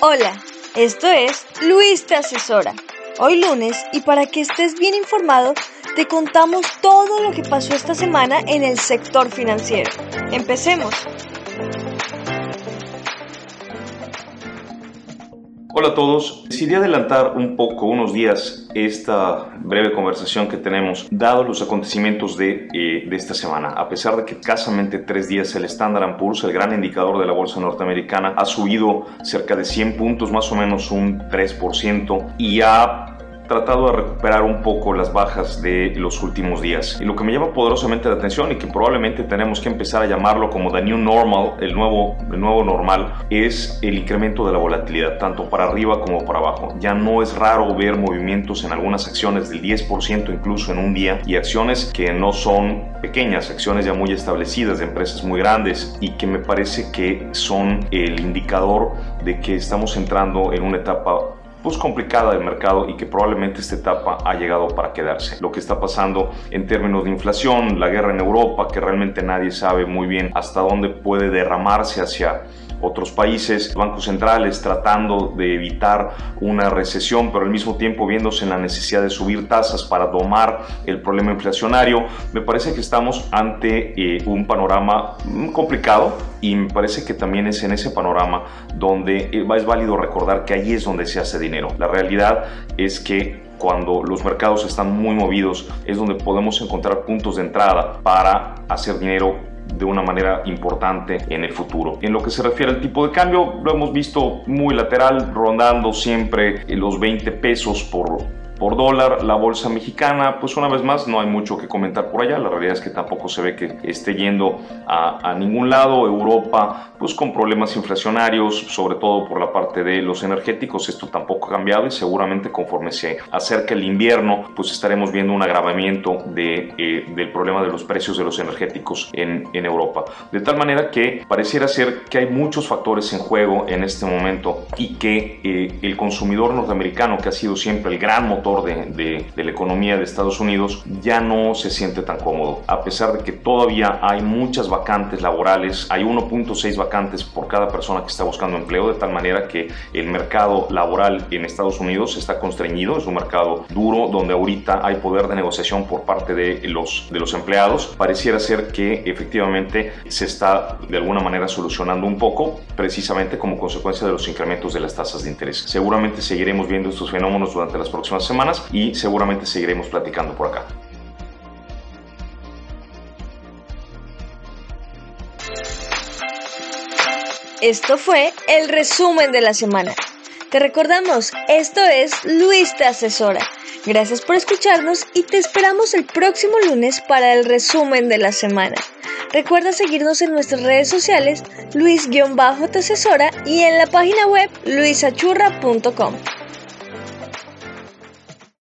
Hola, esto es Luis te asesora. Hoy lunes y para que estés bien informado, te contamos todo lo que pasó esta semana en el sector financiero. Empecemos. Hola a todos. Decidí adelantar un poco, unos días, esta breve conversación que tenemos, dado los acontecimientos de, eh, de esta semana. A pesar de que escasamente tres días el Standard Poor's, el gran indicador de la bolsa norteamericana, ha subido cerca de 100 puntos, más o menos un 3%, y ha tratado de recuperar un poco las bajas de los últimos días. Y lo que me llama poderosamente la atención y que probablemente tenemos que empezar a llamarlo como the new normal, el nuevo, el nuevo normal, es el incremento de la volatilidad, tanto para arriba como para abajo. Ya no es raro ver movimientos en algunas acciones del 10% incluso en un día y acciones que no son pequeñas, acciones ya muy establecidas de empresas muy grandes y que me parece que son el indicador de que estamos entrando en una etapa pues complicada del mercado y que probablemente esta etapa ha llegado para quedarse. Lo que está pasando en términos de inflación, la guerra en Europa, que realmente nadie sabe muy bien hasta dónde puede derramarse hacia otros países, bancos centrales tratando de evitar una recesión, pero al mismo tiempo viéndose en la necesidad de subir tasas para domar el problema inflacionario, me parece que estamos ante eh, un panorama mm, complicado y me parece que también es en ese panorama donde eh, es válido recordar que ahí es donde se hace dinero. La realidad es que cuando los mercados están muy movidos es donde podemos encontrar puntos de entrada para hacer dinero de una manera importante en el futuro. En lo que se refiere al tipo de cambio, lo hemos visto muy lateral, rondando siempre los 20 pesos por por dólar. La bolsa mexicana, pues una vez más, no hay mucho que comentar por allá. La realidad es que tampoco se ve que esté yendo a, a, ningún lado. Europa, pues con problemas inflacionarios, sobre todo por la parte de los energéticos, esto tampoco ha cambiado y seguramente conforme se acerca el invierno, pues estaremos viendo un agravamiento de, eh, del problema de los precios de los energéticos en, en Europa. De tal manera que pareciera ser que hay muchos factores en juego en este momento y que eh, el consumidor norteamericano, que ha sido siempre el gran motor de, de, la economía de Estados Unidos ya no se siente tan cómodo. A pesar de que todavía hay muchas vacantes laborales, hay 1.6 vacantes por cada persona que está buscando empleo, de tal manera que el mercado laboral en Estados Unidos está constreñido, es un mercado duro donde ahorita hay poder de negociación por parte de los, de los empleados. Pareciera ser que efectivamente se está de alguna manera solucionando un poco, precisamente como consecuencia de los incrementos de las tasas de interés. Seguramente seguiremos viendo estos fenómenos durante las próximas y seguramente seguiremos platicando por acá. Esto fue el resumen de la semana. Te recordamos, esto es Luis te asesora. Gracias por escucharnos y te esperamos el próximo lunes para el resumen de la semana. Recuerda seguirnos en nuestras redes sociales, Luis-te asesora y en la página web luisachurra.com.